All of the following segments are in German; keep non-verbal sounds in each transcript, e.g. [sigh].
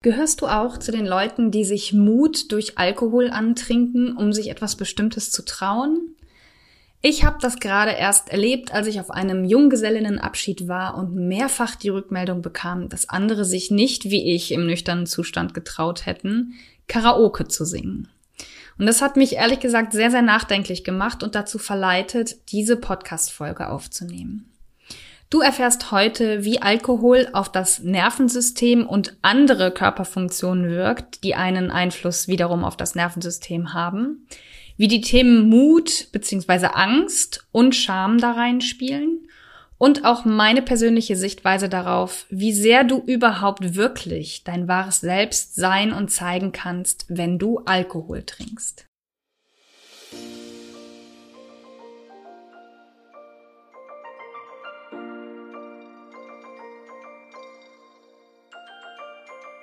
Gehörst du auch zu den Leuten, die sich Mut durch Alkohol antrinken, um sich etwas Bestimmtes zu trauen? Ich habe das gerade erst erlebt, als ich auf einem Junggesellinnenabschied war und mehrfach die Rückmeldung bekam, dass andere sich nicht wie ich im nüchternen Zustand getraut hätten, Karaoke zu singen. Und das hat mich ehrlich gesagt sehr, sehr nachdenklich gemacht und dazu verleitet, diese Podcast-Folge aufzunehmen. Du erfährst heute, wie Alkohol auf das Nervensystem und andere Körperfunktionen wirkt, die einen Einfluss wiederum auf das Nervensystem haben, wie die Themen Mut bzw. Angst und Scham da reinspielen und auch meine persönliche Sichtweise darauf, wie sehr du überhaupt wirklich dein wahres Selbst sein und zeigen kannst, wenn du Alkohol trinkst.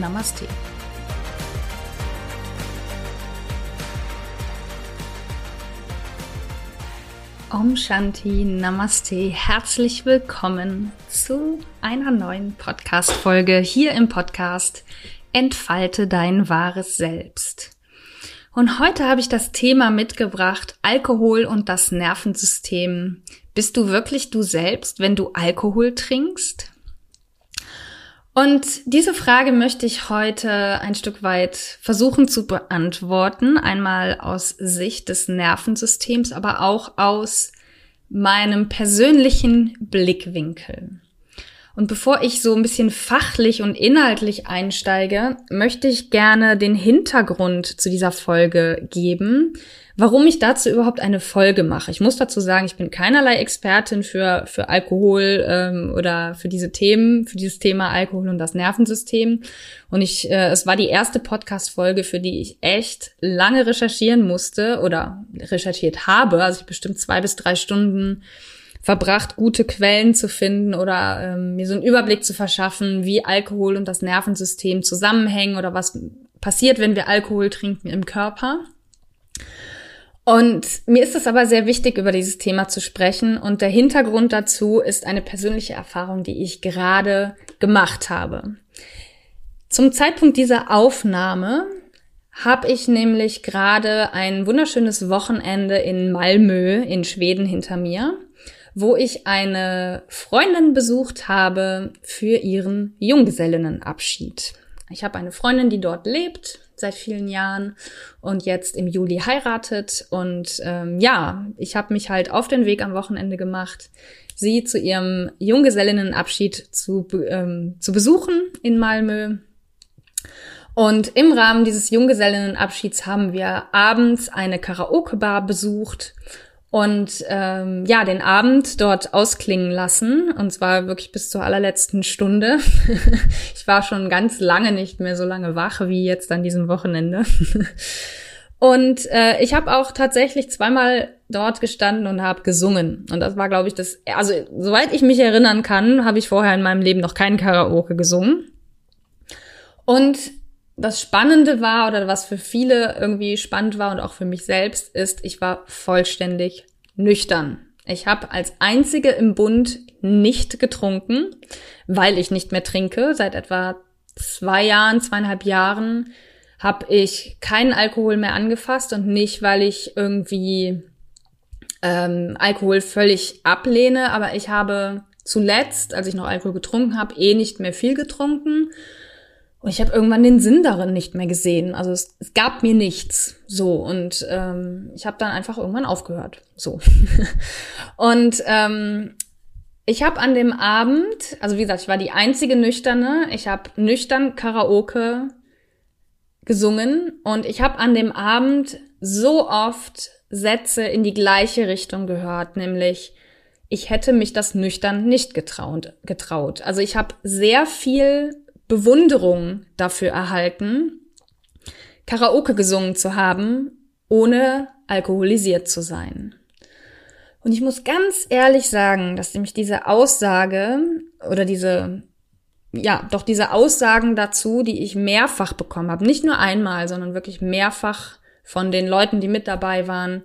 Namaste. Om Shanti, Namaste, herzlich willkommen zu einer neuen Podcast-Folge hier im Podcast Entfalte dein wahres Selbst. Und heute habe ich das Thema mitgebracht, Alkohol und das Nervensystem. Bist du wirklich du selbst, wenn du Alkohol trinkst? Und diese Frage möchte ich heute ein Stück weit versuchen zu beantworten. Einmal aus Sicht des Nervensystems, aber auch aus meinem persönlichen Blickwinkel. Und bevor ich so ein bisschen fachlich und inhaltlich einsteige, möchte ich gerne den Hintergrund zu dieser Folge geben, warum ich dazu überhaupt eine Folge mache. Ich muss dazu sagen, ich bin keinerlei Expertin für, für Alkohol ähm, oder für diese Themen, für dieses Thema Alkohol und das Nervensystem. Und ich, äh, es war die erste Podcast-Folge, für die ich echt lange recherchieren musste oder recherchiert habe. Also ich bestimmt zwei bis drei Stunden verbracht, gute Quellen zu finden oder ähm, mir so einen Überblick zu verschaffen, wie Alkohol und das Nervensystem zusammenhängen oder was passiert, wenn wir Alkohol trinken im Körper. Und mir ist es aber sehr wichtig, über dieses Thema zu sprechen. Und der Hintergrund dazu ist eine persönliche Erfahrung, die ich gerade gemacht habe. Zum Zeitpunkt dieser Aufnahme habe ich nämlich gerade ein wunderschönes Wochenende in Malmö in Schweden hinter mir, wo ich eine Freundin besucht habe für ihren Junggesellinnenabschied. Ich habe eine Freundin, die dort lebt, seit vielen Jahren und jetzt im Juli heiratet. Und ähm, ja, ich habe mich halt auf den Weg am Wochenende gemacht, sie zu ihrem Junggesellinnenabschied zu, ähm, zu besuchen in Malmö. Und im Rahmen dieses Junggesellinnenabschieds haben wir abends eine Karaoke-Bar besucht und ähm, ja, den Abend dort ausklingen lassen. Und zwar wirklich bis zur allerletzten Stunde. [laughs] ich war schon ganz lange nicht mehr so lange wach wie jetzt an diesem Wochenende. [laughs] und äh, ich habe auch tatsächlich zweimal dort gestanden und habe gesungen. Und das war, glaube ich, das. Also soweit ich mich erinnern kann, habe ich vorher in meinem Leben noch keinen Karaoke gesungen. Und das Spannende war oder was für viele irgendwie spannend war und auch für mich selbst ist, ich war vollständig nüchtern. Ich habe als einzige im Bund nicht getrunken, weil ich nicht mehr trinke. Seit etwa zwei Jahren, zweieinhalb Jahren habe ich keinen Alkohol mehr angefasst und nicht, weil ich irgendwie ähm, Alkohol völlig ablehne, aber ich habe zuletzt, als ich noch Alkohol getrunken habe, eh nicht mehr viel getrunken und ich habe irgendwann den Sinn darin nicht mehr gesehen. Also es, es gab mir nichts. So. Und ähm, ich habe dann einfach irgendwann aufgehört. So. [laughs] und ähm, ich habe an dem Abend, also wie gesagt, ich war die einzige Nüchterne, ich habe nüchtern Karaoke gesungen und ich habe an dem Abend so oft Sätze in die gleiche Richtung gehört, nämlich ich hätte mich das nüchtern nicht getraut. getraut. Also ich habe sehr viel Bewunderung dafür erhalten, Karaoke gesungen zu haben, ohne alkoholisiert zu sein. Und ich muss ganz ehrlich sagen, dass nämlich diese Aussage oder diese, ja, doch diese Aussagen dazu, die ich mehrfach bekommen habe, nicht nur einmal, sondern wirklich mehrfach von den Leuten, die mit dabei waren,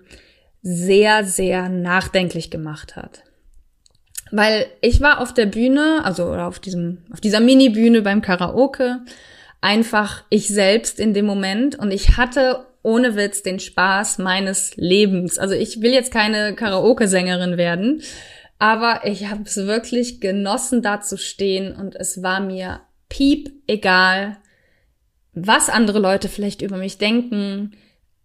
sehr, sehr nachdenklich gemacht hat. Weil ich war auf der Bühne, also auf diesem, auf dieser Mini-Bühne beim Karaoke, einfach ich selbst in dem Moment und ich hatte ohne Witz den Spaß meines Lebens. Also ich will jetzt keine Karaoke-Sängerin werden, aber ich habe es wirklich genossen, da zu stehen und es war mir piep egal, was andere Leute vielleicht über mich denken,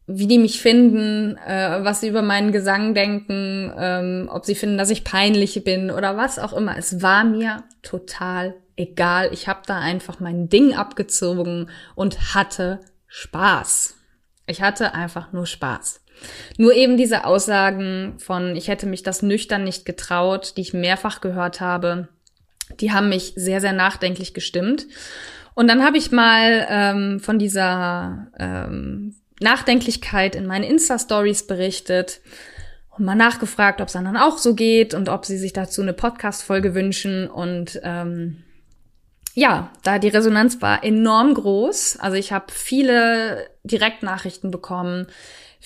wie die mich finden, äh, was sie über meinen Gesang denken, ähm, ob sie finden, dass ich peinlich bin oder was auch immer. Es war mir total egal. Ich habe da einfach mein Ding abgezogen und hatte Spaß. Ich hatte einfach nur Spaß. Nur eben diese Aussagen von, ich hätte mich das nüchtern nicht getraut, die ich mehrfach gehört habe, die haben mich sehr, sehr nachdenklich gestimmt. Und dann habe ich mal ähm, von dieser ähm, Nachdenklichkeit in meinen Insta-Stories berichtet und mal nachgefragt, ob es anderen auch so geht und ob sie sich dazu eine Podcast-Folge wünschen. Und ähm, ja, da die Resonanz war enorm groß. Also ich habe viele Direktnachrichten bekommen,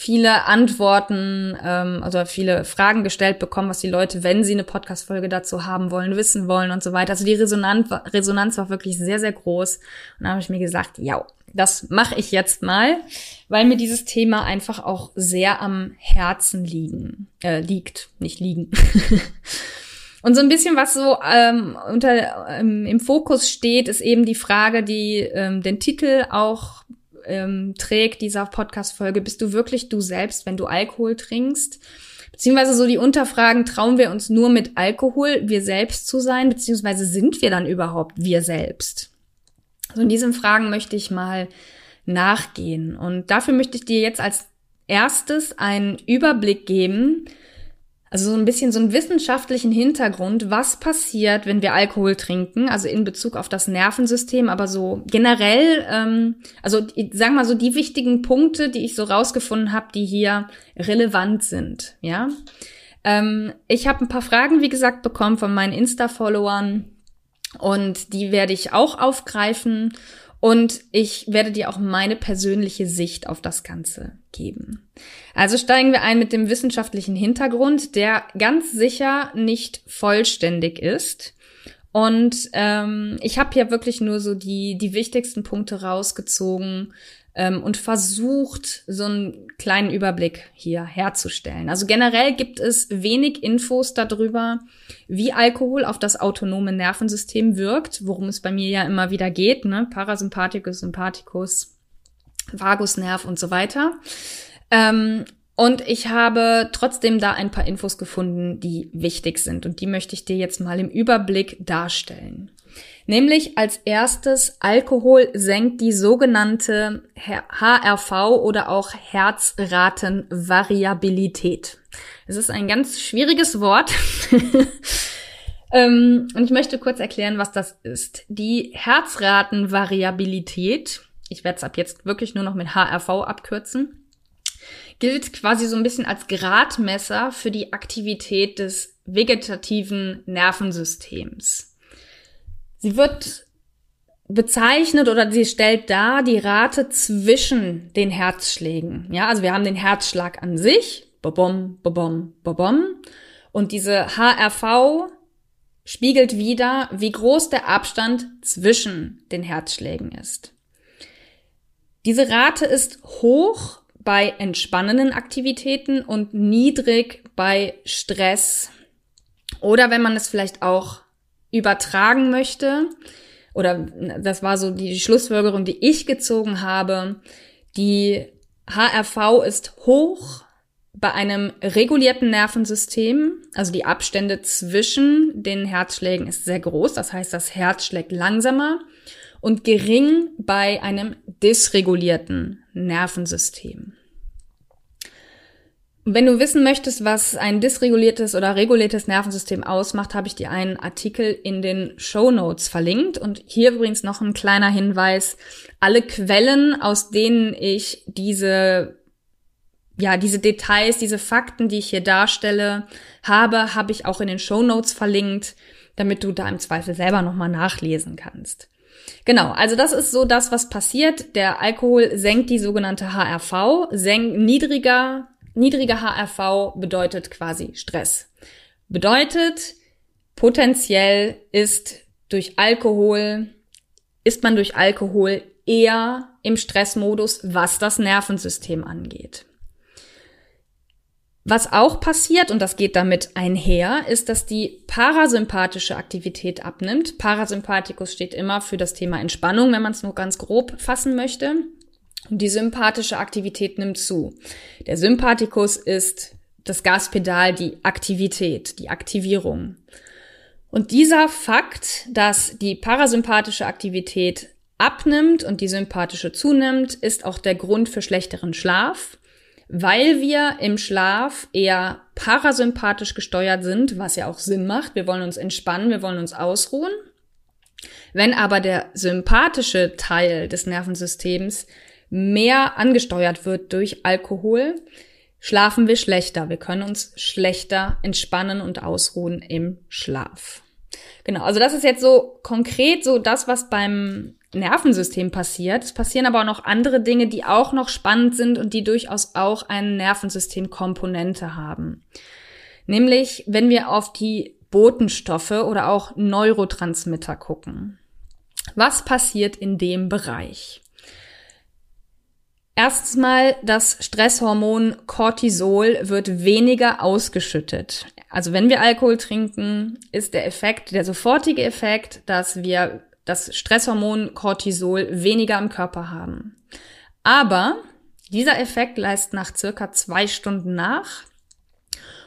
viele Antworten, ähm, also viele Fragen gestellt bekommen, was die Leute, wenn sie eine Podcast-Folge dazu haben wollen, wissen wollen und so weiter. Also die Resonanz, Resonanz war wirklich sehr, sehr groß. Und da habe ich mir gesagt, ja, das mache ich jetzt mal, weil mir dieses Thema einfach auch sehr am Herzen liegen, äh, liegt, nicht liegen. [laughs] Und so ein bisschen, was so ähm, unter ähm, im Fokus steht, ist eben die Frage, die ähm, den Titel auch ähm, trägt dieser Podcast-Folge. Bist du wirklich du selbst, wenn du Alkohol trinkst? Beziehungsweise so die Unterfragen, trauen wir uns nur mit Alkohol wir selbst zu sein, beziehungsweise sind wir dann überhaupt wir selbst? So in diesen Fragen möchte ich mal nachgehen. Und dafür möchte ich dir jetzt als erstes einen Überblick geben, also so ein bisschen so einen wissenschaftlichen Hintergrund, was passiert, wenn wir Alkohol trinken, also in Bezug auf das Nervensystem, aber so generell, ähm, also sagen wir mal so die wichtigen Punkte, die ich so rausgefunden habe, die hier relevant sind, ja. Ähm, ich habe ein paar Fragen, wie gesagt, bekommen von meinen Insta-Followern und die werde ich auch aufgreifen und ich werde dir auch meine persönliche Sicht auf das Ganze geben. Also steigen wir ein mit dem wissenschaftlichen Hintergrund, der ganz sicher nicht vollständig ist. Und ähm, ich habe hier wirklich nur so die, die wichtigsten Punkte rausgezogen, ähm, und versucht, so einen kleinen Überblick hier herzustellen. Also generell gibt es wenig Infos darüber, wie Alkohol auf das autonome Nervensystem wirkt, worum es bei mir ja immer wieder geht, ne? Parasympathikus, Sympathikus, Vagusnerv und so weiter. Ähm, und ich habe trotzdem da ein paar Infos gefunden, die wichtig sind. Und die möchte ich dir jetzt mal im Überblick darstellen. Nämlich als erstes, Alkohol senkt die sogenannte HRV oder auch Herzratenvariabilität. Es ist ein ganz schwieriges Wort. [laughs] ähm, und ich möchte kurz erklären, was das ist. Die Herzratenvariabilität, ich werde es ab jetzt wirklich nur noch mit HRV abkürzen, gilt quasi so ein bisschen als Gradmesser für die Aktivität des vegetativen Nervensystems. Sie wird bezeichnet oder sie stellt dar die Rate zwischen den Herzschlägen. Ja, also wir haben den Herzschlag an sich, bobom, bobom, bobom. Und diese HRV spiegelt wieder, wie groß der Abstand zwischen den Herzschlägen ist. Diese Rate ist hoch bei entspannenden Aktivitäten und niedrig bei Stress. Oder wenn man es vielleicht auch übertragen möchte, oder das war so die Schlussfolgerung, die ich gezogen habe, die HRV ist hoch bei einem regulierten Nervensystem, also die Abstände zwischen den Herzschlägen ist sehr groß, das heißt, das Herz schlägt langsamer und gering bei einem dysregulierten Nervensystem. Wenn du wissen möchtest, was ein dysreguliertes oder reguliertes Nervensystem ausmacht, habe ich dir einen Artikel in den Show Notes verlinkt. Und hier übrigens noch ein kleiner Hinweis. Alle Quellen, aus denen ich diese, ja, diese Details, diese Fakten, die ich hier darstelle, habe, habe ich auch in den Show Notes verlinkt, damit du da im Zweifel selber nochmal nachlesen kannst. Genau, also das ist so das, was passiert. Der Alkohol senkt die sogenannte HRV, senkt niedriger niedriger HRV bedeutet quasi Stress. Bedeutet, potenziell ist durch Alkohol, ist man durch Alkohol eher im Stressmodus, was das Nervensystem angeht. Was auch passiert, und das geht damit einher, ist, dass die parasympathische Aktivität abnimmt. Parasympathikus steht immer für das Thema Entspannung, wenn man es nur ganz grob fassen möchte. Und die sympathische Aktivität nimmt zu. Der Sympathikus ist das Gaspedal, die Aktivität, die Aktivierung. Und dieser Fakt, dass die parasympathische Aktivität abnimmt und die sympathische zunimmt, ist auch der Grund für schlechteren Schlaf, weil wir im Schlaf eher parasympathisch gesteuert sind, was ja auch Sinn macht. Wir wollen uns entspannen, wir wollen uns ausruhen. Wenn aber der sympathische Teil des Nervensystems mehr angesteuert wird durch Alkohol, schlafen wir schlechter. Wir können uns schlechter entspannen und ausruhen im Schlaf. Genau, also das ist jetzt so konkret so das, was beim Nervensystem passiert. Es passieren aber auch noch andere Dinge, die auch noch spannend sind und die durchaus auch eine Nervensystemkomponente haben. Nämlich, wenn wir auf die Botenstoffe oder auch Neurotransmitter gucken. Was passiert in dem Bereich? Erstens mal, das Stresshormon Cortisol wird weniger ausgeschüttet. Also wenn wir Alkohol trinken, ist der Effekt, der sofortige Effekt, dass wir das Stresshormon Cortisol weniger im Körper haben. Aber dieser Effekt leistet nach circa zwei Stunden nach.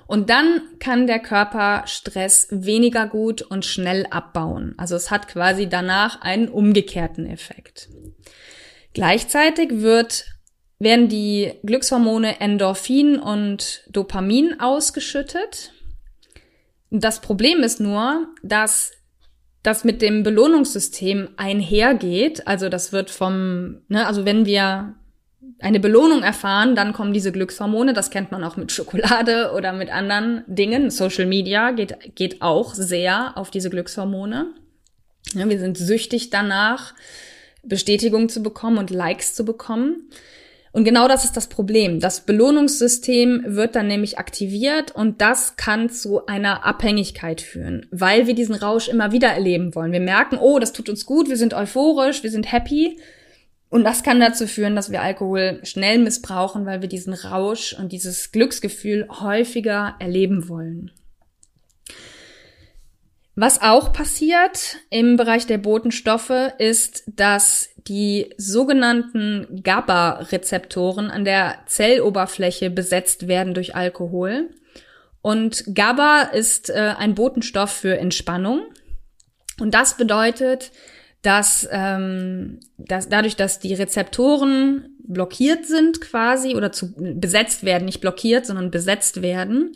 Und dann kann der Körper Stress weniger gut und schnell abbauen. Also es hat quasi danach einen umgekehrten Effekt. Gleichzeitig wird werden die Glückshormone Endorphin und Dopamin ausgeschüttet. Das Problem ist nur, dass das mit dem Belohnungssystem einhergeht. Also das wird vom, ne, also wenn wir eine Belohnung erfahren, dann kommen diese Glückshormone. Das kennt man auch mit Schokolade oder mit anderen Dingen. Social Media geht, geht auch sehr auf diese Glückshormone. Ja, wir sind süchtig danach, Bestätigung zu bekommen und Likes zu bekommen. Und genau das ist das Problem. Das Belohnungssystem wird dann nämlich aktiviert und das kann zu einer Abhängigkeit führen, weil wir diesen Rausch immer wieder erleben wollen. Wir merken, oh, das tut uns gut, wir sind euphorisch, wir sind happy. Und das kann dazu führen, dass wir Alkohol schnell missbrauchen, weil wir diesen Rausch und dieses Glücksgefühl häufiger erleben wollen. Was auch passiert im Bereich der Botenstoffe ist, dass die sogenannten GABA-Rezeptoren an der Zelloberfläche besetzt werden durch Alkohol. Und GABA ist äh, ein Botenstoff für Entspannung. Und das bedeutet, dass, ähm, dass dadurch, dass die Rezeptoren blockiert sind quasi oder zu, besetzt werden, nicht blockiert, sondern besetzt werden,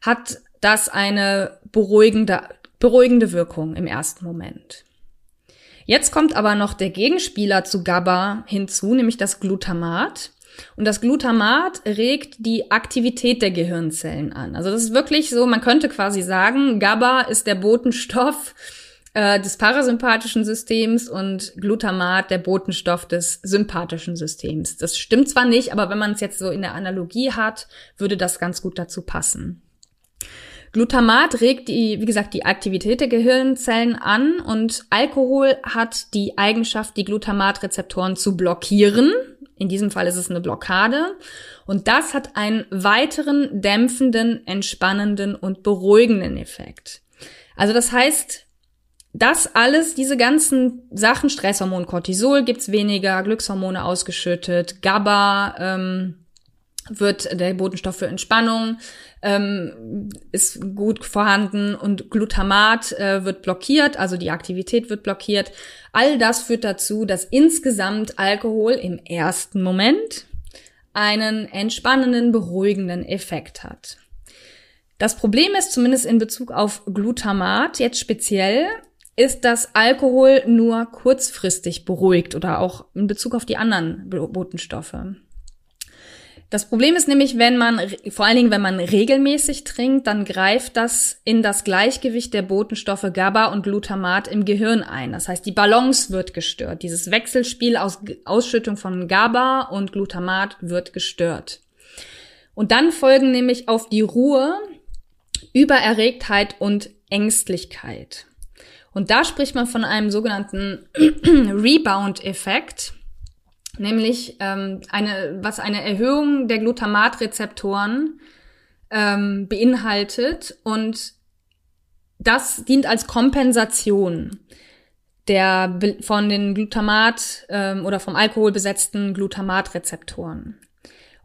hat das eine beruhigende, beruhigende Wirkung im ersten Moment. Jetzt kommt aber noch der Gegenspieler zu GABA hinzu, nämlich das Glutamat. Und das Glutamat regt die Aktivität der Gehirnzellen an. Also das ist wirklich so, man könnte quasi sagen, GABA ist der Botenstoff äh, des parasympathischen Systems und Glutamat der Botenstoff des sympathischen Systems. Das stimmt zwar nicht, aber wenn man es jetzt so in der Analogie hat, würde das ganz gut dazu passen. Glutamat regt die, wie gesagt, die Aktivität der Gehirnzellen an und Alkohol hat die Eigenschaft, die Glutamatrezeptoren zu blockieren. In diesem Fall ist es eine Blockade. Und das hat einen weiteren dämpfenden, entspannenden und beruhigenden Effekt. Also das heißt, das alles, diese ganzen Sachen, Stresshormon Cortisol gibt's weniger, Glückshormone ausgeschüttet, GABA, ähm, wird der Botenstoff für Entspannung ähm, ist gut vorhanden und Glutamat äh, wird blockiert, also die Aktivität wird blockiert. All das führt dazu, dass insgesamt Alkohol im ersten Moment einen entspannenden, beruhigenden Effekt hat. Das Problem ist zumindest in Bezug auf Glutamat jetzt speziell, ist, dass Alkohol nur kurzfristig beruhigt oder auch in Bezug auf die anderen Botenstoffe. Das Problem ist nämlich, wenn man, vor allen Dingen, wenn man regelmäßig trinkt, dann greift das in das Gleichgewicht der Botenstoffe GABA und Glutamat im Gehirn ein. Das heißt, die Balance wird gestört. Dieses Wechselspiel aus Ausschüttung von GABA und Glutamat wird gestört. Und dann folgen nämlich auf die Ruhe Übererregtheit und Ängstlichkeit. Und da spricht man von einem sogenannten [clears throat] Rebound-Effekt nämlich ähm, eine, was eine Erhöhung der Glutamatrezeptoren ähm, beinhaltet und das dient als Kompensation der von den Glutamat ähm, oder vom Alkohol besetzten Glutamatrezeptoren.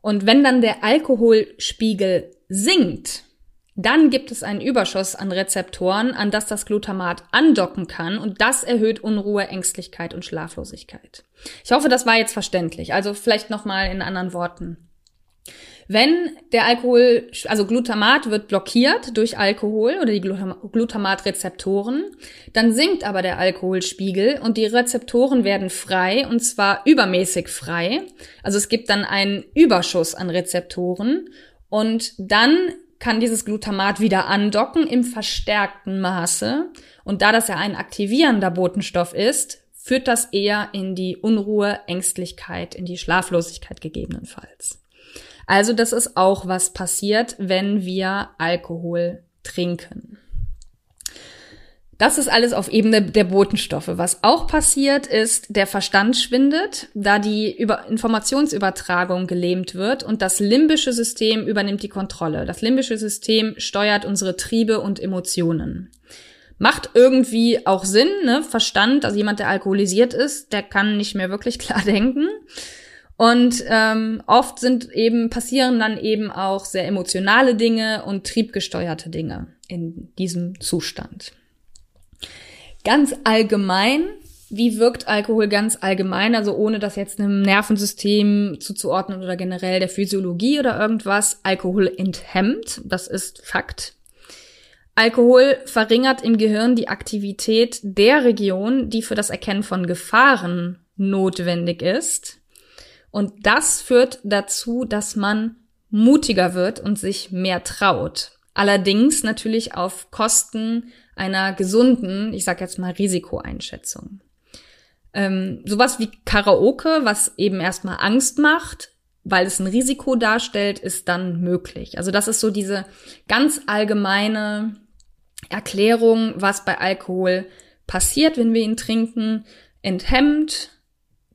Und wenn dann der Alkoholspiegel sinkt, dann gibt es einen Überschuss an Rezeptoren, an das das Glutamat andocken kann und das erhöht Unruhe, Ängstlichkeit und Schlaflosigkeit. Ich hoffe, das war jetzt verständlich. Also vielleicht noch mal in anderen Worten. Wenn der Alkohol, also Glutamat wird blockiert durch Alkohol oder die Glutamatrezeptoren, dann sinkt aber der Alkoholspiegel und die Rezeptoren werden frei und zwar übermäßig frei. Also es gibt dann einen Überschuss an Rezeptoren und dann kann dieses Glutamat wieder andocken im verstärkten Maße. Und da das ja ein aktivierender Botenstoff ist, führt das eher in die Unruhe, Ängstlichkeit, in die Schlaflosigkeit gegebenenfalls. Also das ist auch was passiert, wenn wir Alkohol trinken. Das ist alles auf Ebene der Botenstoffe. Was auch passiert ist, der Verstand schwindet, da die Über Informationsübertragung gelähmt wird und das limbische System übernimmt die Kontrolle. Das limbische System steuert unsere Triebe und Emotionen. Macht irgendwie auch Sinn, ne? Verstand, also jemand, der alkoholisiert ist, der kann nicht mehr wirklich [laughs] klar denken. Und ähm, oft sind eben, passieren dann eben auch sehr emotionale Dinge und triebgesteuerte Dinge in diesem Zustand. Ganz allgemein, wie wirkt Alkohol ganz allgemein, also ohne das jetzt einem Nervensystem zuzuordnen oder generell der Physiologie oder irgendwas. Alkohol enthemmt, das ist Fakt. Alkohol verringert im Gehirn die Aktivität der Region, die für das Erkennen von Gefahren notwendig ist. Und das führt dazu, dass man mutiger wird und sich mehr traut. Allerdings natürlich auf Kosten einer gesunden, ich sag jetzt mal, Risikoeinschätzung. Ähm, sowas wie Karaoke, was eben erstmal Angst macht, weil es ein Risiko darstellt, ist dann möglich. Also das ist so diese ganz allgemeine Erklärung, was bei Alkohol passiert, wenn wir ihn trinken, enthemmt,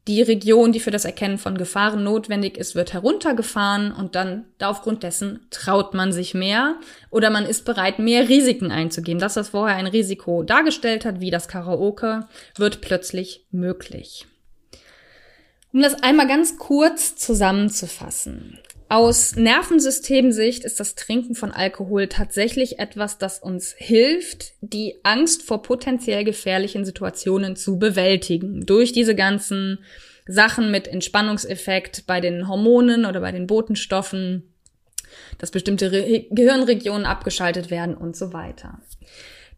die Region, die für das Erkennen von Gefahren notwendig ist, wird heruntergefahren und dann aufgrund dessen traut man sich mehr oder man ist bereit, mehr Risiken einzugehen. Das, was vorher ein Risiko dargestellt hat, wie das Karaoke, wird plötzlich möglich. Um das einmal ganz kurz zusammenzufassen. Aus Nervensystemsicht ist das Trinken von Alkohol tatsächlich etwas, das uns hilft, die Angst vor potenziell gefährlichen Situationen zu bewältigen. Durch diese ganzen Sachen mit Entspannungseffekt bei den Hormonen oder bei den Botenstoffen, dass bestimmte Re Gehirnregionen abgeschaltet werden und so weiter.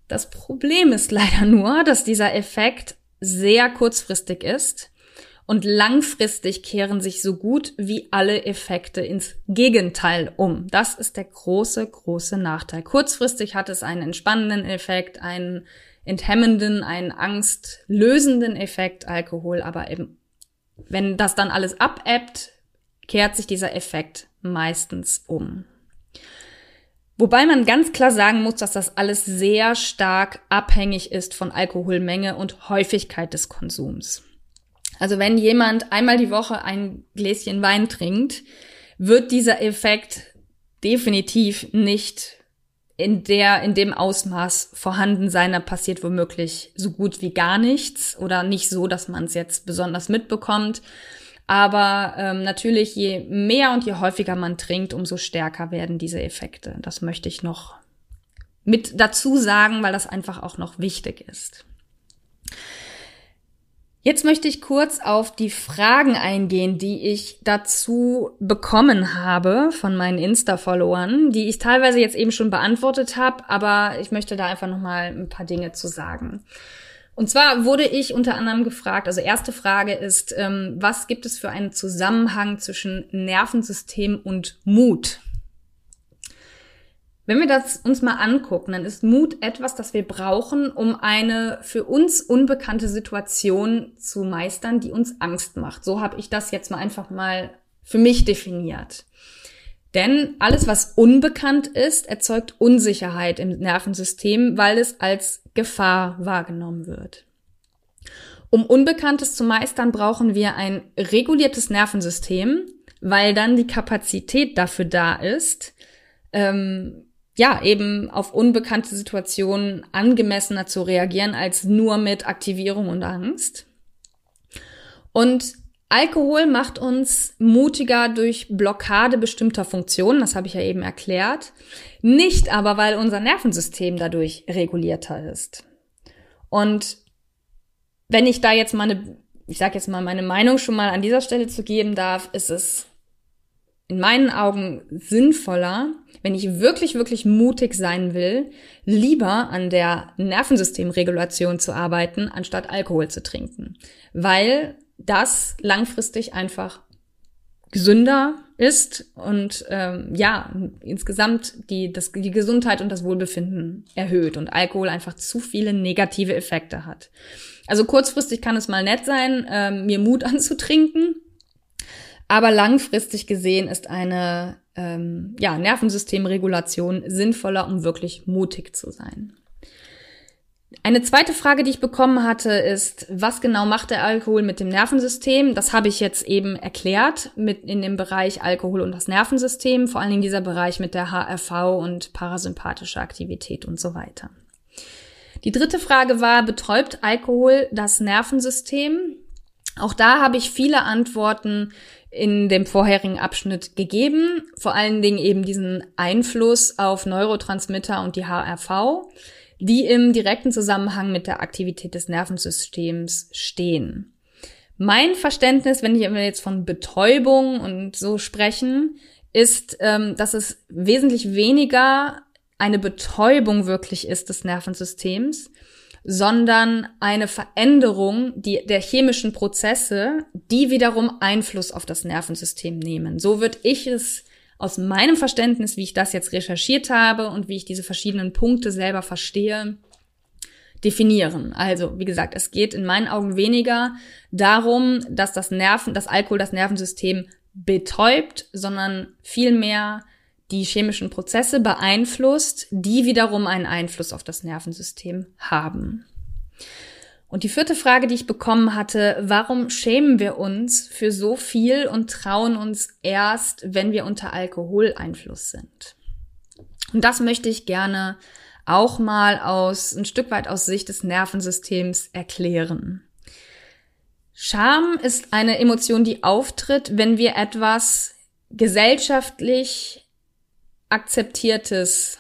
Das Problem ist [laughs] leider nur, dass dieser Effekt sehr kurzfristig ist und langfristig kehren sich so gut wie alle Effekte ins Gegenteil um. Das ist der große, große Nachteil. Kurzfristig hat es einen entspannenden Effekt, einen enthemmenden, einen angstlösenden Effekt, Alkohol, aber eben, wenn das dann alles abebbt, kehrt sich dieser Effekt meistens um. Wobei man ganz klar sagen muss, dass das alles sehr stark abhängig ist von Alkoholmenge und Häufigkeit des Konsums. Also wenn jemand einmal die Woche ein Gläschen Wein trinkt, wird dieser Effekt definitiv nicht in der, in dem Ausmaß vorhanden sein. Da passiert womöglich so gut wie gar nichts oder nicht so, dass man es jetzt besonders mitbekommt. Aber ähm, natürlich, je mehr und je häufiger man trinkt, umso stärker werden diese Effekte. Das möchte ich noch mit dazu sagen, weil das einfach auch noch wichtig ist. Jetzt möchte ich kurz auf die Fragen eingehen, die ich dazu bekommen habe von meinen Insta-Followern, die ich teilweise jetzt eben schon beantwortet habe, aber ich möchte da einfach noch mal ein paar Dinge zu sagen. Und zwar wurde ich unter anderem gefragt, also erste Frage ist, ähm, was gibt es für einen Zusammenhang zwischen Nervensystem und Mut? Wenn wir das uns mal angucken, dann ist Mut etwas, das wir brauchen, um eine für uns unbekannte Situation zu meistern, die uns Angst macht. So habe ich das jetzt mal einfach mal für mich definiert. Denn alles, was unbekannt ist, erzeugt Unsicherheit im Nervensystem, weil es als Gefahr wahrgenommen wird. Um Unbekanntes zu meistern, brauchen wir ein reguliertes Nervensystem, weil dann die Kapazität dafür da ist, ähm, ja, eben auf unbekannte Situationen angemessener zu reagieren als nur mit Aktivierung und Angst. Und Alkohol macht uns mutiger durch Blockade bestimmter Funktionen, das habe ich ja eben erklärt, nicht aber, weil unser Nervensystem dadurch regulierter ist. Und wenn ich da jetzt meine, ich sage jetzt mal meine Meinung schon mal an dieser Stelle zu geben darf, ist es in meinen Augen sinnvoller, wenn ich wirklich, wirklich mutig sein will, lieber an der Nervensystemregulation zu arbeiten, anstatt Alkohol zu trinken. Weil das langfristig einfach gesünder ist und ähm, ja, insgesamt die, das, die Gesundheit und das Wohlbefinden erhöht und Alkohol einfach zu viele negative Effekte hat. Also kurzfristig kann es mal nett sein, ähm, mir Mut [laughs] anzutrinken, aber langfristig gesehen ist eine ähm, ja, Nervensystemregulation sinnvoller, um wirklich mutig zu sein. Eine zweite Frage, die ich bekommen hatte, ist, was genau macht der Alkohol mit dem Nervensystem? Das habe ich jetzt eben erklärt mit in dem Bereich Alkohol und das Nervensystem, vor allen Dingen dieser Bereich mit der HRV und parasympathische Aktivität und so weiter. Die dritte Frage war, betäubt Alkohol das Nervensystem? Auch da habe ich viele Antworten in dem vorherigen Abschnitt gegeben, vor allen Dingen eben diesen Einfluss auf Neurotransmitter und die HRV, die im direkten Zusammenhang mit der Aktivität des Nervensystems stehen. Mein Verständnis, wenn wir jetzt von Betäubung und so sprechen, ist, ähm, dass es wesentlich weniger eine Betäubung wirklich ist des Nervensystems, sondern eine Veränderung die, der chemischen Prozesse, die wiederum Einfluss auf das Nervensystem nehmen. So würde ich es aus meinem Verständnis, wie ich das jetzt recherchiert habe und wie ich diese verschiedenen Punkte selber verstehe, definieren. Also, wie gesagt, es geht in meinen Augen weniger darum, dass das Nerven, das Alkohol das Nervensystem betäubt, sondern vielmehr die chemischen Prozesse beeinflusst, die wiederum einen Einfluss auf das Nervensystem haben. Und die vierte Frage, die ich bekommen hatte, warum schämen wir uns für so viel und trauen uns erst, wenn wir unter Alkoholeinfluss sind? Und das möchte ich gerne auch mal aus, ein Stück weit aus Sicht des Nervensystems erklären. Scham ist eine Emotion, die auftritt, wenn wir etwas gesellschaftlich akzeptiertes,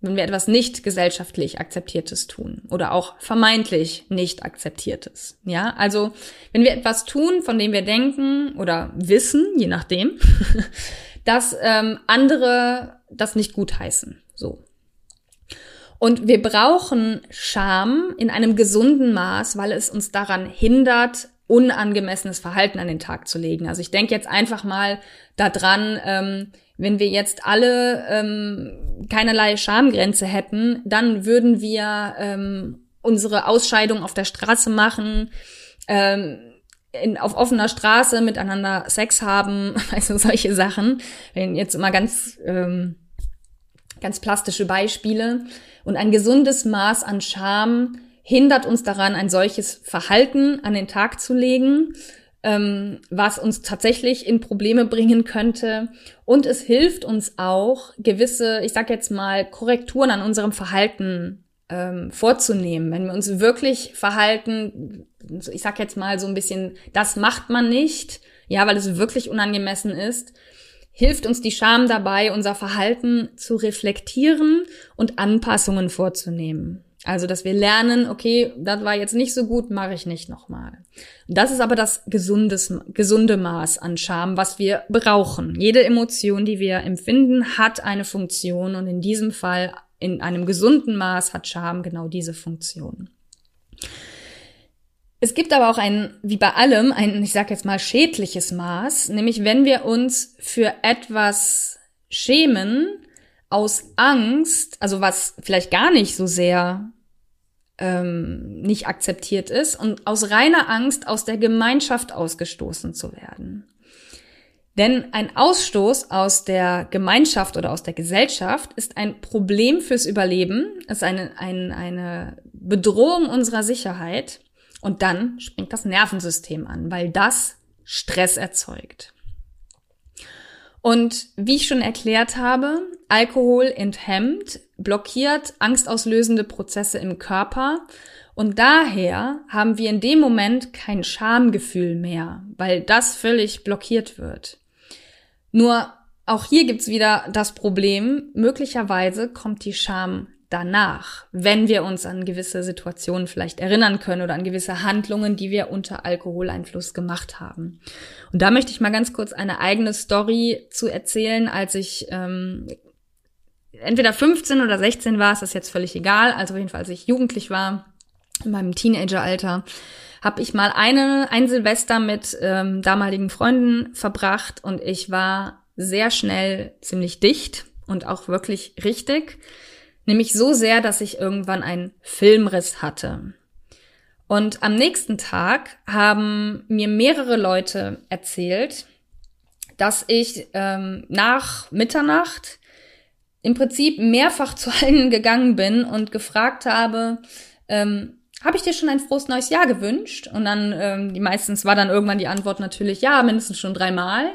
wenn wir etwas nicht gesellschaftlich akzeptiertes tun oder auch vermeintlich nicht akzeptiertes. Ja, also wenn wir etwas tun, von dem wir denken oder wissen, je nachdem, [laughs] dass ähm, andere das nicht gutheißen. So. Und wir brauchen Scham in einem gesunden Maß, weil es uns daran hindert, unangemessenes Verhalten an den Tag zu legen. Also ich denke jetzt einfach mal daran, ähm, wenn wir jetzt alle ähm, keinerlei Schamgrenze hätten, dann würden wir ähm, unsere Ausscheidung auf der Straße machen, ähm, in, auf offener Straße miteinander Sex haben, [laughs] also solche Sachen. Jetzt immer ganz, ähm, ganz plastische Beispiele. Und ein gesundes Maß an Scham hindert uns daran, ein solches Verhalten an den Tag zu legen ähm, was uns tatsächlich in Probleme bringen könnte. Und es hilft uns auch, gewisse, ich sag jetzt mal, Korrekturen an unserem Verhalten ähm, vorzunehmen, wenn wir uns wirklich verhalten, ich sag jetzt mal so ein bisschen, das macht man nicht, ja, weil es wirklich unangemessen ist, hilft uns die Scham dabei, unser Verhalten zu reflektieren und Anpassungen vorzunehmen. Also, dass wir lernen, okay, das war jetzt nicht so gut, mache ich nicht nochmal. Das ist aber das gesundes, gesunde Maß an Scham, was wir brauchen. Jede Emotion, die wir empfinden, hat eine Funktion und in diesem Fall, in einem gesunden Maß, hat Scham genau diese Funktion. Es gibt aber auch ein, wie bei allem, ein, ich sage jetzt mal, schädliches Maß, nämlich wenn wir uns für etwas schämen, aus Angst, also was vielleicht gar nicht so sehr ähm, nicht akzeptiert ist und aus reiner Angst aus der Gemeinschaft ausgestoßen zu werden. Denn ein Ausstoß aus der Gemeinschaft oder aus der Gesellschaft ist ein Problem fürs Überleben, ist eine, eine, eine Bedrohung unserer Sicherheit und dann springt das Nervensystem an, weil das Stress erzeugt. Und wie ich schon erklärt habe, Alkohol enthemmt, blockiert angstauslösende Prozesse im Körper und daher haben wir in dem Moment kein Schamgefühl mehr, weil das völlig blockiert wird. Nur auch hier gibt's wieder das Problem, möglicherweise kommt die Scham danach, wenn wir uns an gewisse Situationen vielleicht erinnern können oder an gewisse Handlungen, die wir unter Alkoholeinfluss gemacht haben. Und da möchte ich mal ganz kurz eine eigene Story zu erzählen, als ich ähm, entweder 15 oder 16 war, ist das jetzt völlig egal. Also auf jeden Fall, als ich jugendlich war, in meinem Teenageralter, habe ich mal eine, ein Silvester mit ähm, damaligen Freunden verbracht und ich war sehr schnell ziemlich dicht und auch wirklich richtig. Nämlich so sehr, dass ich irgendwann einen Filmriss hatte. Und am nächsten Tag haben mir mehrere Leute erzählt, dass ich ähm, nach Mitternacht im Prinzip mehrfach zu allen [laughs] gegangen bin und gefragt habe, ähm, habe ich dir schon ein frohes neues Jahr gewünscht? Und dann, ähm, die meistens war dann irgendwann die Antwort natürlich, ja, mindestens schon dreimal.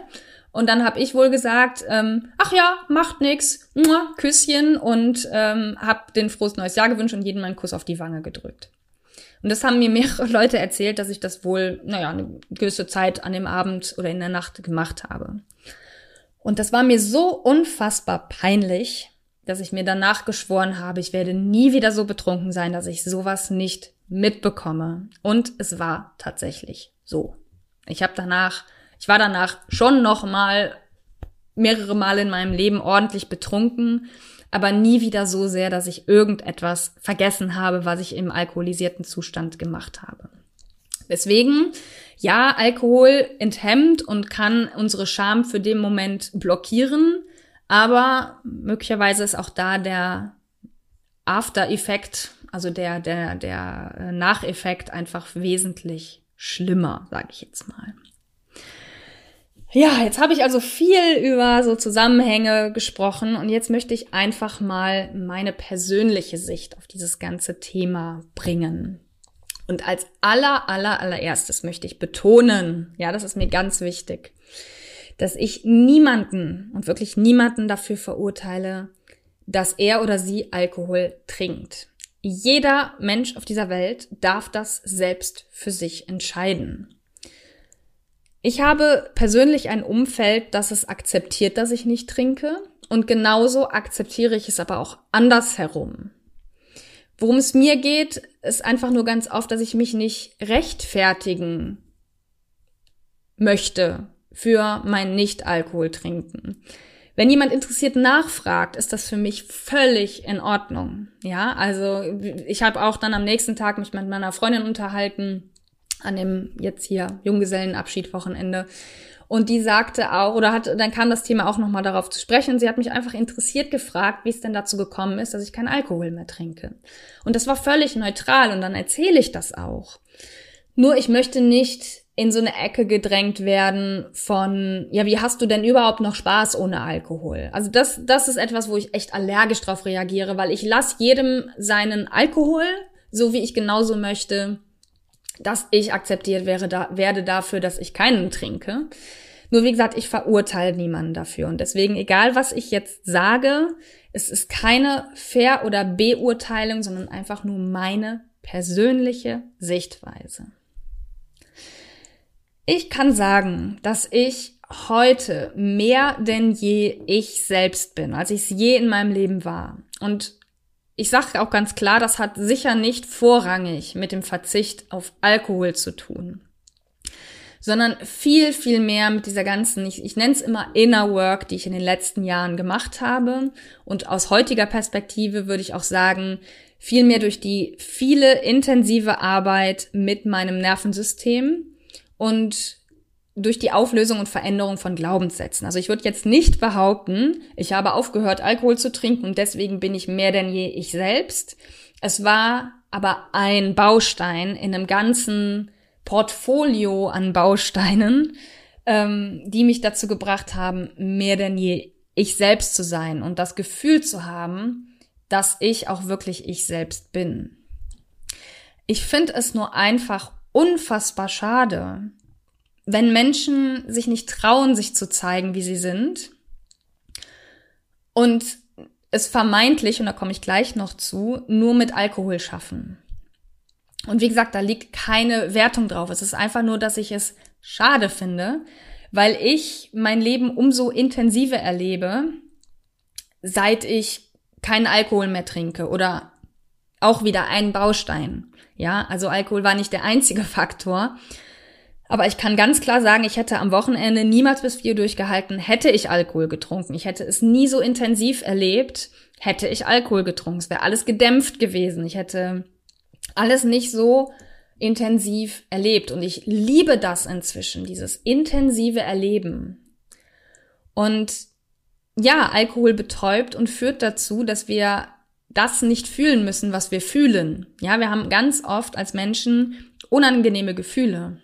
Und dann habe ich wohl gesagt, ähm, ach ja, macht nix, Mua, Küsschen und ähm, habe den frohes neues Jahr gewünscht und jedem einen Kuss auf die Wange gedrückt. Und das haben mir mehrere [laughs] Leute erzählt, dass ich das wohl, naja, eine gewisse Zeit an dem Abend oder in der Nacht gemacht habe. Und das war mir so unfassbar peinlich, dass ich mir danach geschworen habe, ich werde nie wieder so betrunken sein, dass ich sowas nicht mitbekomme. Und es war tatsächlich so. Ich habe danach ich war danach schon noch mal mehrere Male in meinem Leben ordentlich betrunken, aber nie wieder so sehr, dass ich irgendetwas vergessen habe, was ich im alkoholisierten Zustand gemacht habe. Deswegen, ja, Alkohol enthemmt und kann unsere Scham für den Moment blockieren, aber möglicherweise ist auch da der After-Effekt, also der, der, der Nacheffekt einfach wesentlich schlimmer, sage ich jetzt mal. Ja, jetzt habe ich also viel über so Zusammenhänge gesprochen und jetzt möchte ich einfach mal meine persönliche Sicht auf dieses ganze Thema bringen. Und als aller, aller, allererstes möchte ich betonen, ja, das ist mir ganz wichtig, dass ich niemanden und wirklich niemanden dafür verurteile, dass er oder sie Alkohol trinkt. Jeder Mensch auf dieser Welt darf das selbst für sich entscheiden. Ich habe persönlich ein Umfeld, das es akzeptiert, dass ich nicht trinke. Und genauso akzeptiere ich es aber auch andersherum. Worum es mir geht, ist einfach nur ganz oft, dass ich mich nicht rechtfertigen möchte für mein Nicht-Alkohol-Trinken. Wenn jemand interessiert nachfragt, ist das für mich völlig in Ordnung. Ja, also ich habe auch dann am nächsten Tag mich mit meiner Freundin unterhalten an dem jetzt hier Junggesellenabschiedwochenende. Und die sagte auch, oder hat, dann kam das Thema auch nochmal darauf zu sprechen. Sie hat mich einfach interessiert gefragt, wie es denn dazu gekommen ist, dass ich keinen Alkohol mehr trinke. Und das war völlig neutral und dann erzähle ich das auch. Nur ich möchte nicht in so eine Ecke gedrängt werden von, ja, wie hast du denn überhaupt noch Spaß ohne Alkohol? Also das, das ist etwas, wo ich echt allergisch drauf reagiere, weil ich lasse jedem seinen Alkohol, so wie ich genauso möchte, dass ich akzeptiert wäre, da, werde dafür, dass ich keinen trinke. Nur wie gesagt, ich verurteile niemanden dafür. Und deswegen, egal was ich jetzt sage, Es ist keine Fair- oder Beurteilung, sondern einfach nur meine persönliche Sichtweise. Ich kann sagen, dass ich heute mehr denn je ich selbst bin, als ich es je in meinem Leben war. Und ich sage auch ganz klar, das hat sicher nicht vorrangig mit dem Verzicht auf Alkohol zu tun, sondern viel, viel mehr mit dieser ganzen, ich, ich nenne es immer Inner Work, die ich in den letzten Jahren gemacht habe. Und aus heutiger Perspektive würde ich auch sagen, viel mehr durch die viele intensive Arbeit mit meinem Nervensystem und durch die Auflösung und Veränderung von Glaubenssätzen. Also ich würde jetzt nicht behaupten, ich habe aufgehört, Alkohol zu trinken und deswegen bin ich mehr denn je ich selbst. Es war aber ein Baustein in einem ganzen Portfolio an Bausteinen, ähm, die mich dazu gebracht haben, mehr denn je ich selbst zu sein und das Gefühl zu haben, dass ich auch wirklich ich selbst bin. Ich finde es nur einfach unfassbar schade, wenn Menschen sich nicht trauen, sich zu zeigen, wie sie sind und es vermeintlich, und da komme ich gleich noch zu, nur mit Alkohol schaffen. Und wie gesagt, da liegt keine Wertung drauf. Es ist einfach nur, dass ich es schade finde, weil ich mein Leben umso intensiver erlebe, seit ich keinen Alkohol mehr trinke oder auch wieder einen Baustein. Ja, also Alkohol war nicht der einzige Faktor, aber ich kann ganz klar sagen, ich hätte am Wochenende niemals bis vier durchgehalten, hätte ich Alkohol getrunken. Ich hätte es nie so intensiv erlebt, hätte ich Alkohol getrunken. Es wäre alles gedämpft gewesen. Ich hätte alles nicht so intensiv erlebt. Und ich liebe das inzwischen, dieses intensive Erleben. Und ja, Alkohol betäubt und führt dazu, dass wir das nicht fühlen müssen, was wir fühlen. Ja, wir haben ganz oft als Menschen unangenehme Gefühle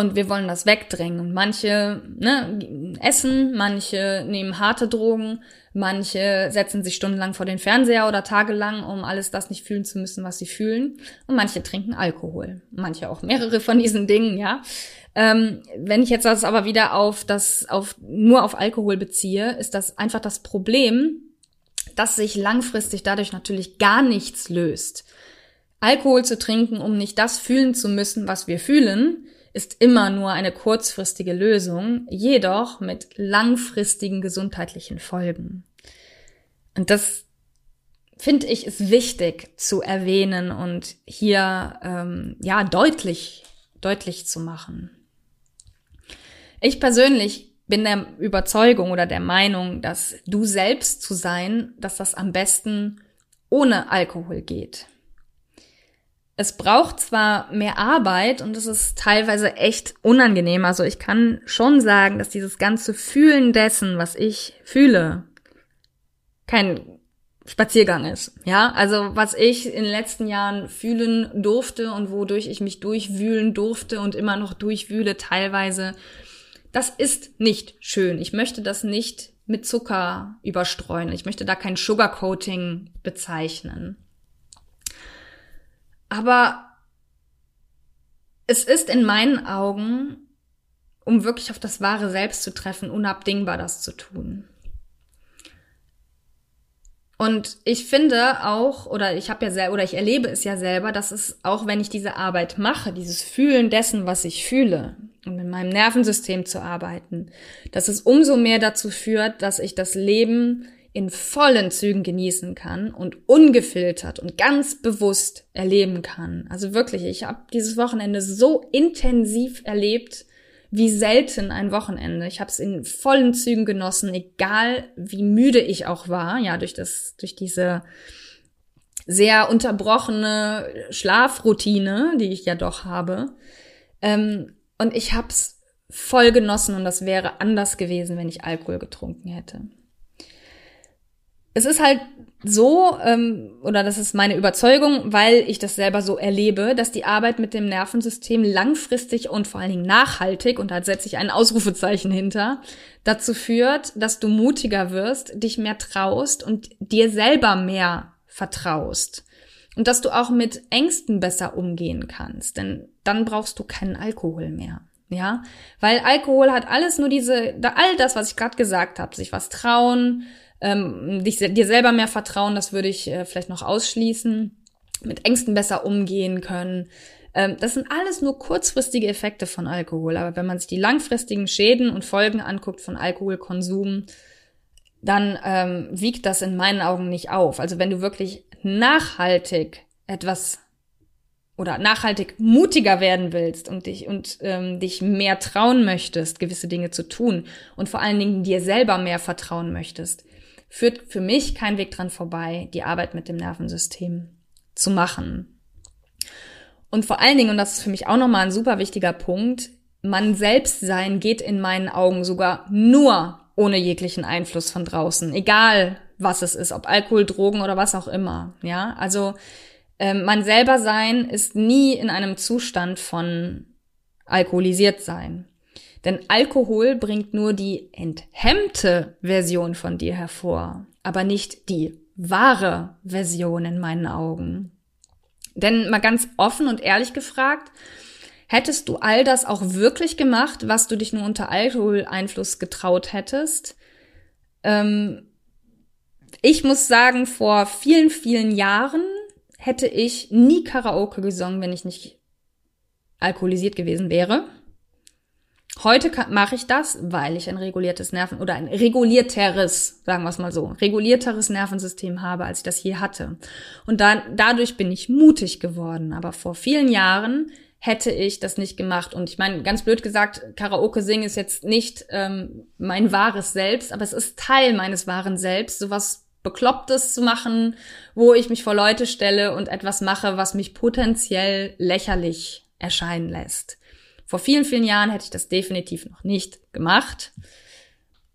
und wir wollen das wegdrängen. Und manche ne, essen, manche nehmen harte Drogen, manche setzen sich stundenlang vor den Fernseher oder tagelang, um alles das nicht fühlen zu müssen, was sie fühlen. Und manche trinken Alkohol. Manche auch mehrere von diesen Dingen, ja. Ähm, wenn ich jetzt das aber wieder auf das, auf, nur auf Alkohol beziehe, ist das einfach das Problem, dass sich langfristig dadurch natürlich gar nichts löst. Alkohol zu trinken, um nicht das fühlen zu müssen, was wir fühlen, ist immer nur eine kurzfristige Lösung, jedoch mit langfristigen gesundheitlichen Folgen. Und das finde ich ist wichtig zu erwähnen und hier ähm, ja deutlich deutlich zu machen. Ich persönlich bin der Überzeugung oder der Meinung, dass du selbst zu sein, dass das am besten ohne Alkohol geht es braucht zwar mehr Arbeit und es ist teilweise echt unangenehm. Also ich kann schon sagen, dass dieses ganze Fühlen dessen, was ich fühle, kein Spaziergang ist. Ja, also was ich in den letzten Jahren fühlen durfte und wodurch ich mich durchwühlen durfte und immer noch durchwühle teilweise, das ist nicht schön. Ich möchte das nicht mit Zucker überstreuen. Ich möchte da kein Sugarcoating bezeichnen. Aber es ist in meinen Augen, um wirklich auf das wahre Selbst zu treffen, unabdingbar, das zu tun. Und ich finde auch, oder ich habe ja selber, oder ich erlebe es ja selber, dass es auch, wenn ich diese Arbeit mache, dieses Fühlen dessen, was ich fühle, und mit meinem Nervensystem zu arbeiten, dass es umso mehr dazu führt, dass ich das Leben in vollen Zügen genießen kann und ungefiltert und ganz bewusst erleben kann. Also wirklich, ich habe dieses Wochenende so intensiv erlebt, wie selten ein Wochenende. Ich habe es in vollen Zügen genossen, egal wie müde ich auch war, ja, durch das, durch diese sehr unterbrochene Schlafroutine, die ich ja doch habe. Ähm, und ich habe es voll genossen und das wäre anders gewesen, wenn ich Alkohol getrunken hätte es ist halt so, ähm, oder das ist meine Überzeugung, weil ich das selber so erlebe, dass die Arbeit mit dem Nervensystem langfristig und vor allen Dingen nachhaltig, und da setze ich ein Ausrufezeichen hinter, dazu führt, dass du mutiger wirst, dich mehr traust und dir selber mehr vertraust. Und dass du auch mit Ängsten besser umgehen kannst, denn dann brauchst du keinen Alkohol mehr. Ja, weil Alkohol hat alles nur diese, all das, was ich gerade gesagt habe, sich was trauen, ähm, dich, dir selber mehr vertrauen, das würde ich äh, vielleicht noch ausschließen, mit Ängsten besser umgehen können. Ähm, das sind alles nur kurzfristige Effekte von Alkohol. Aber wenn man sich die langfristigen Schäden und Folgen anguckt von Alkoholkonsum, dann ähm, wiegt das in meinen Augen nicht auf. Also wenn du wirklich nachhaltig etwas oder nachhaltig mutiger werden willst und dich und ähm, dich mehr trauen möchtest, gewisse Dinge zu tun und vor allen Dingen dir selber mehr vertrauen möchtest, führt für mich kein Weg dran vorbei, die Arbeit mit dem Nervensystem zu machen. Und vor allen Dingen, und das ist für mich auch nochmal ein super wichtiger Punkt, man selbst sein geht in meinen Augen sogar nur ohne jeglichen Einfluss von draußen, egal was es ist, ob Alkohol, Drogen oder was auch immer. Ja, also ähm, man selber sein ist nie in einem Zustand von alkoholisiert sein. Denn Alkohol bringt nur die enthemmte Version von dir hervor, aber nicht die wahre Version in meinen Augen. Denn mal ganz offen und ehrlich gefragt, hättest du all das auch wirklich gemacht, was du dich nur unter Alkoholeinfluss getraut hättest? Ähm, ich muss sagen, vor vielen, vielen Jahren hätte ich nie Karaoke gesungen, wenn ich nicht alkoholisiert gewesen wäre. Heute mache ich das, weil ich ein reguliertes Nerven oder ein regulierteres, sagen wir es mal so, regulierteres Nervensystem habe, als ich das je hatte. Und dann, dadurch bin ich mutig geworden. Aber vor vielen Jahren hätte ich das nicht gemacht. Und ich meine, ganz blöd gesagt, Karaoke singen ist jetzt nicht ähm, mein wahres Selbst, aber es ist Teil meines wahren Selbst, sowas Beklopptes zu machen, wo ich mich vor Leute stelle und etwas mache, was mich potenziell lächerlich erscheinen lässt. Vor vielen, vielen Jahren hätte ich das definitiv noch nicht gemacht.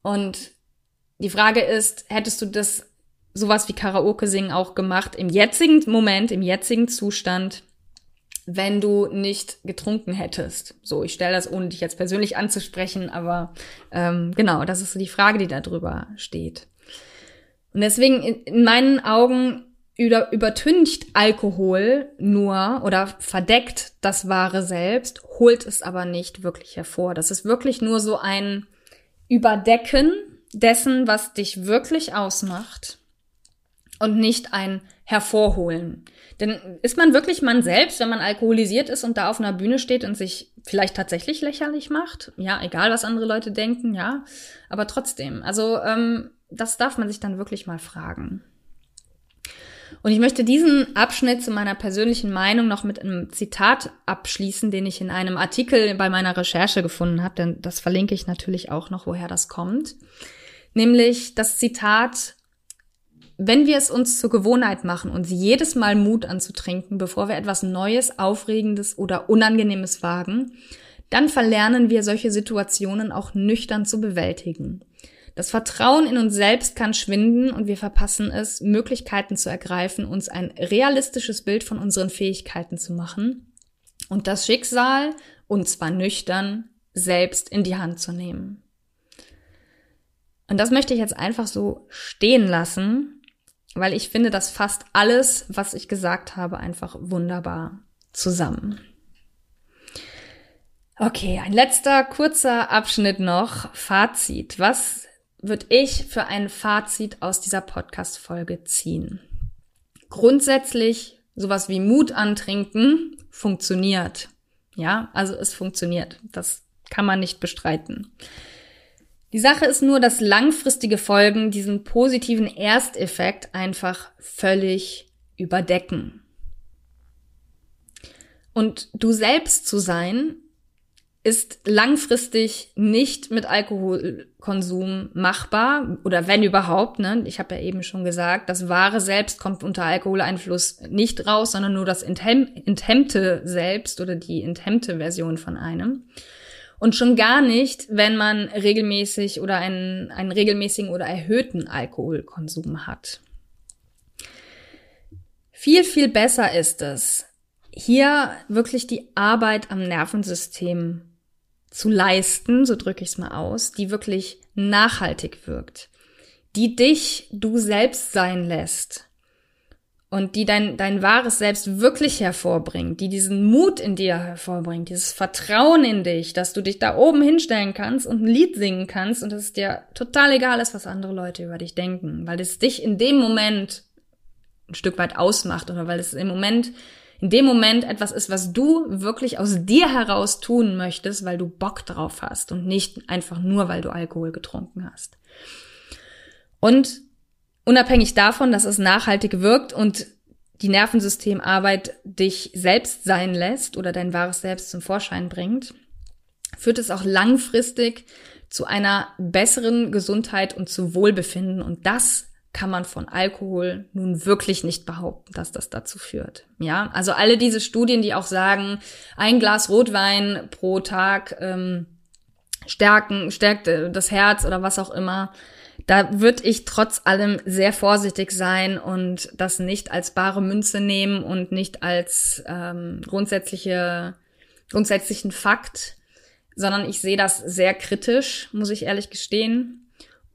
Und die Frage ist, hättest du das sowas wie Karaoke singen auch gemacht im jetzigen Moment, im jetzigen Zustand, wenn du nicht getrunken hättest? So, ich stelle das, ohne dich jetzt persönlich anzusprechen, aber ähm, genau, das ist so die Frage, die da drüber steht. Und deswegen in meinen Augen über, übertüncht Alkohol nur oder verdeckt das wahre Selbst, holt es aber nicht wirklich hervor. Das ist wirklich nur so ein Überdecken dessen, was dich wirklich ausmacht und nicht ein Hervorholen. Denn ist man wirklich man selbst, wenn man alkoholisiert ist und da auf einer Bühne steht und sich vielleicht tatsächlich lächerlich macht? Ja, egal was andere Leute denken, ja, aber trotzdem. Also ähm, das darf man sich dann wirklich mal fragen. Und ich möchte diesen Abschnitt zu meiner persönlichen Meinung noch mit einem Zitat abschließen, den ich in einem Artikel bei meiner Recherche gefunden habe, denn das verlinke ich natürlich auch noch, woher das kommt. Nämlich das Zitat, wenn wir es uns zur Gewohnheit machen, uns jedes Mal Mut anzutrinken, bevor wir etwas Neues, Aufregendes oder Unangenehmes wagen, dann verlernen wir solche Situationen auch nüchtern zu bewältigen. Das Vertrauen in uns selbst kann schwinden und wir verpassen es, Möglichkeiten zu ergreifen, uns ein realistisches Bild von unseren Fähigkeiten zu machen und das Schicksal, und zwar nüchtern, selbst in die Hand zu nehmen. Und das möchte ich jetzt einfach so stehen lassen, weil ich finde, das fasst alles, was ich gesagt habe, einfach wunderbar zusammen. Okay, ein letzter kurzer Abschnitt noch. Fazit. Was würde ich für ein Fazit aus dieser Podcast-Folge ziehen? Grundsätzlich sowas wie Mut antrinken funktioniert. Ja, also es funktioniert. Das kann man nicht bestreiten. Die Sache ist nur, dass langfristige Folgen diesen positiven Ersteffekt einfach völlig überdecken. Und du selbst zu sein ist langfristig nicht mit Alkoholkonsum machbar oder wenn überhaupt. Ne? Ich habe ja eben schon gesagt, das wahre Selbst kommt unter Alkoholeinfluss nicht raus, sondern nur das enthemm enthemmte Selbst oder die enthemmte Version von einem. Und schon gar nicht, wenn man regelmäßig oder einen, einen regelmäßigen oder erhöhten Alkoholkonsum hat. Viel, viel besser ist es, hier wirklich die Arbeit am Nervensystem zu leisten, so drücke ich es mal aus, die wirklich nachhaltig wirkt, die dich du selbst sein lässt und die dein, dein wahres Selbst wirklich hervorbringt, die diesen Mut in dir hervorbringt, dieses Vertrauen in dich, dass du dich da oben hinstellen kannst und ein Lied singen kannst und dass es dir total egal ist, was andere Leute über dich denken, weil es dich in dem Moment ein Stück weit ausmacht oder weil es im Moment, in dem Moment etwas ist, was du wirklich aus dir heraus tun möchtest, weil du Bock drauf hast und nicht einfach nur, weil du Alkohol getrunken hast. Und Unabhängig davon, dass es nachhaltig wirkt und die Nervensystemarbeit dich selbst sein lässt oder dein wahres Selbst zum Vorschein bringt, führt es auch langfristig zu einer besseren Gesundheit und zu Wohlbefinden. Und das kann man von Alkohol nun wirklich nicht behaupten, dass das dazu führt. Ja, also alle diese Studien, die auch sagen, ein Glas Rotwein pro Tag ähm, stärken, stärkt äh, das Herz oder was auch immer, da würde ich trotz allem sehr vorsichtig sein und das nicht als bare Münze nehmen und nicht als ähm, grundsätzliche, grundsätzlichen Fakt, sondern ich sehe das sehr kritisch, muss ich ehrlich gestehen.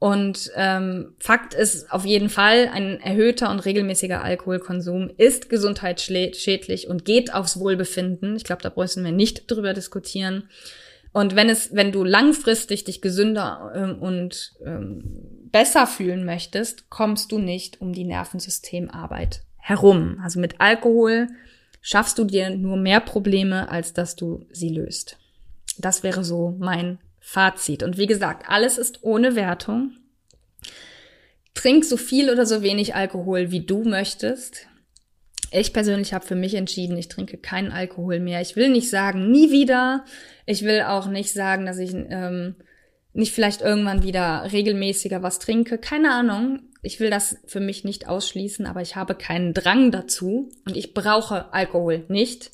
Und ähm, Fakt ist auf jeden Fall, ein erhöhter und regelmäßiger Alkoholkonsum ist gesundheitsschädlich und geht aufs Wohlbefinden. Ich glaube, da müssen wir nicht drüber diskutieren. Und wenn es, wenn du langfristig dich gesünder ähm, und ähm, besser fühlen möchtest, kommst du nicht um die Nervensystemarbeit herum. Also mit Alkohol schaffst du dir nur mehr Probleme, als dass du sie löst. Das wäre so mein Fazit. Und wie gesagt, alles ist ohne Wertung. Trink so viel oder so wenig Alkohol, wie du möchtest. Ich persönlich habe für mich entschieden, ich trinke keinen Alkohol mehr. Ich will nicht sagen, nie wieder. Ich will auch nicht sagen, dass ich ähm, nicht vielleicht irgendwann wieder regelmäßiger was trinke. Keine Ahnung. Ich will das für mich nicht ausschließen, aber ich habe keinen Drang dazu und ich brauche Alkohol nicht,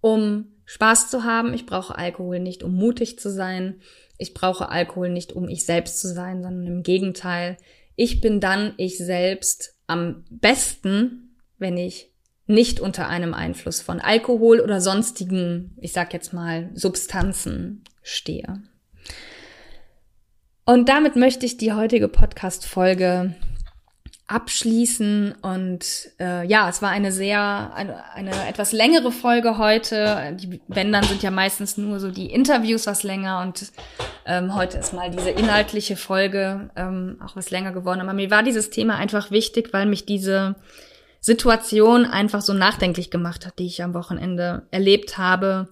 um Spaß zu haben. Ich brauche Alkohol nicht, um mutig zu sein. Ich brauche Alkohol nicht, um ich selbst zu sein, sondern im Gegenteil. Ich bin dann ich selbst am besten, wenn ich nicht unter einem Einfluss von Alkohol oder sonstigen, ich sag jetzt mal, Substanzen stehe. Und damit möchte ich die heutige Podcast-Folge abschließen und äh, ja, es war eine sehr eine, eine etwas längere Folge heute. Die Bändern sind ja meistens nur so die Interviews was länger und ähm, heute ist mal diese inhaltliche Folge ähm, auch was länger geworden. Aber mir war dieses Thema einfach wichtig, weil mich diese Situation einfach so nachdenklich gemacht hat, die ich am Wochenende erlebt habe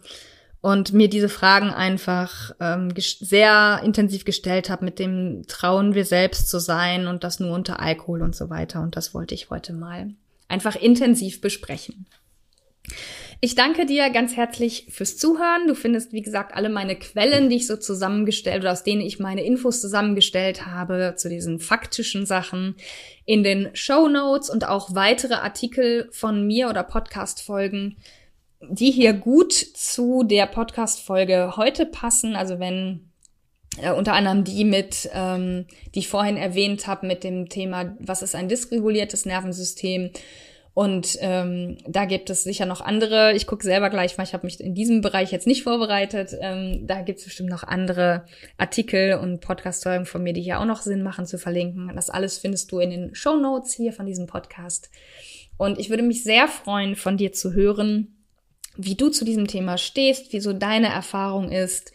und mir diese Fragen einfach ähm, sehr intensiv gestellt habe mit dem Trauen wir selbst zu sein und das nur unter Alkohol und so weiter. Und das wollte ich heute mal einfach intensiv besprechen. Ich danke dir ganz herzlich fürs Zuhören. Du findest, wie gesagt, alle meine Quellen, die ich so zusammengestellt oder aus denen ich meine Infos zusammengestellt habe zu diesen faktischen Sachen in den Show Notes und auch weitere Artikel von mir oder Podcast-Folgen, die hier gut zu der Podcast-Folge heute passen. Also wenn äh, unter anderem die mit, ähm, die ich vorhin erwähnt habe, mit dem Thema, was ist ein dysreguliertes Nervensystem? Und ähm, da gibt es sicher noch andere. Ich gucke selber gleich mal, ich habe mich in diesem Bereich jetzt nicht vorbereitet. Ähm, da gibt es bestimmt noch andere Artikel und Podcast-Folgen von mir, die hier auch noch Sinn machen zu verlinken. Das alles findest du in den Show Notes hier von diesem Podcast. Und ich würde mich sehr freuen, von dir zu hören, wie du zu diesem Thema stehst, wie so deine Erfahrung ist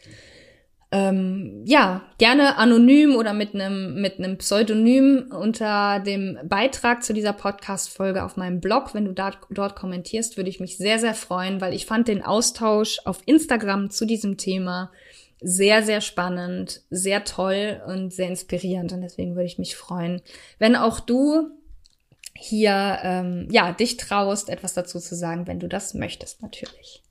ähm, ja, gerne anonym oder mit einem mit Pseudonym unter dem Beitrag zu dieser Podcast-Folge auf meinem Blog. Wenn du da, dort kommentierst, würde ich mich sehr, sehr freuen, weil ich fand den Austausch auf Instagram zu diesem Thema sehr, sehr spannend, sehr toll und sehr inspirierend. Und deswegen würde ich mich freuen, wenn auch du hier ähm, ja dich traust, etwas dazu zu sagen, wenn du das möchtest, natürlich.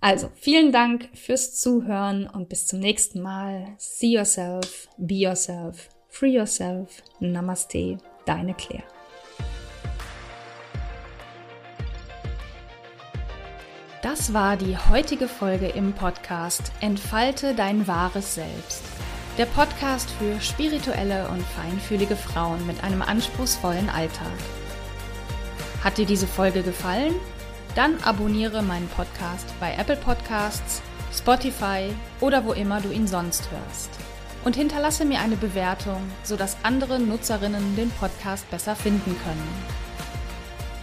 Also, vielen Dank fürs Zuhören und bis zum nächsten Mal. See yourself, be yourself, free yourself. Namaste, deine Claire. Das war die heutige Folge im Podcast Entfalte dein wahres Selbst. Der Podcast für spirituelle und feinfühlige Frauen mit einem anspruchsvollen Alltag. Hat dir diese Folge gefallen? Dann abonniere meinen Podcast bei Apple Podcasts, Spotify oder wo immer du ihn sonst hörst. Und hinterlasse mir eine Bewertung, sodass andere Nutzerinnen den Podcast besser finden können.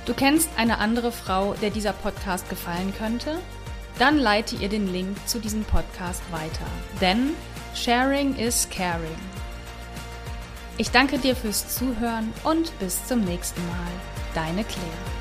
Du kennst eine andere Frau, der dieser Podcast gefallen könnte? Dann leite ihr den Link zu diesem Podcast weiter. Denn Sharing is Caring. Ich danke dir fürs Zuhören und bis zum nächsten Mal. Deine Claire.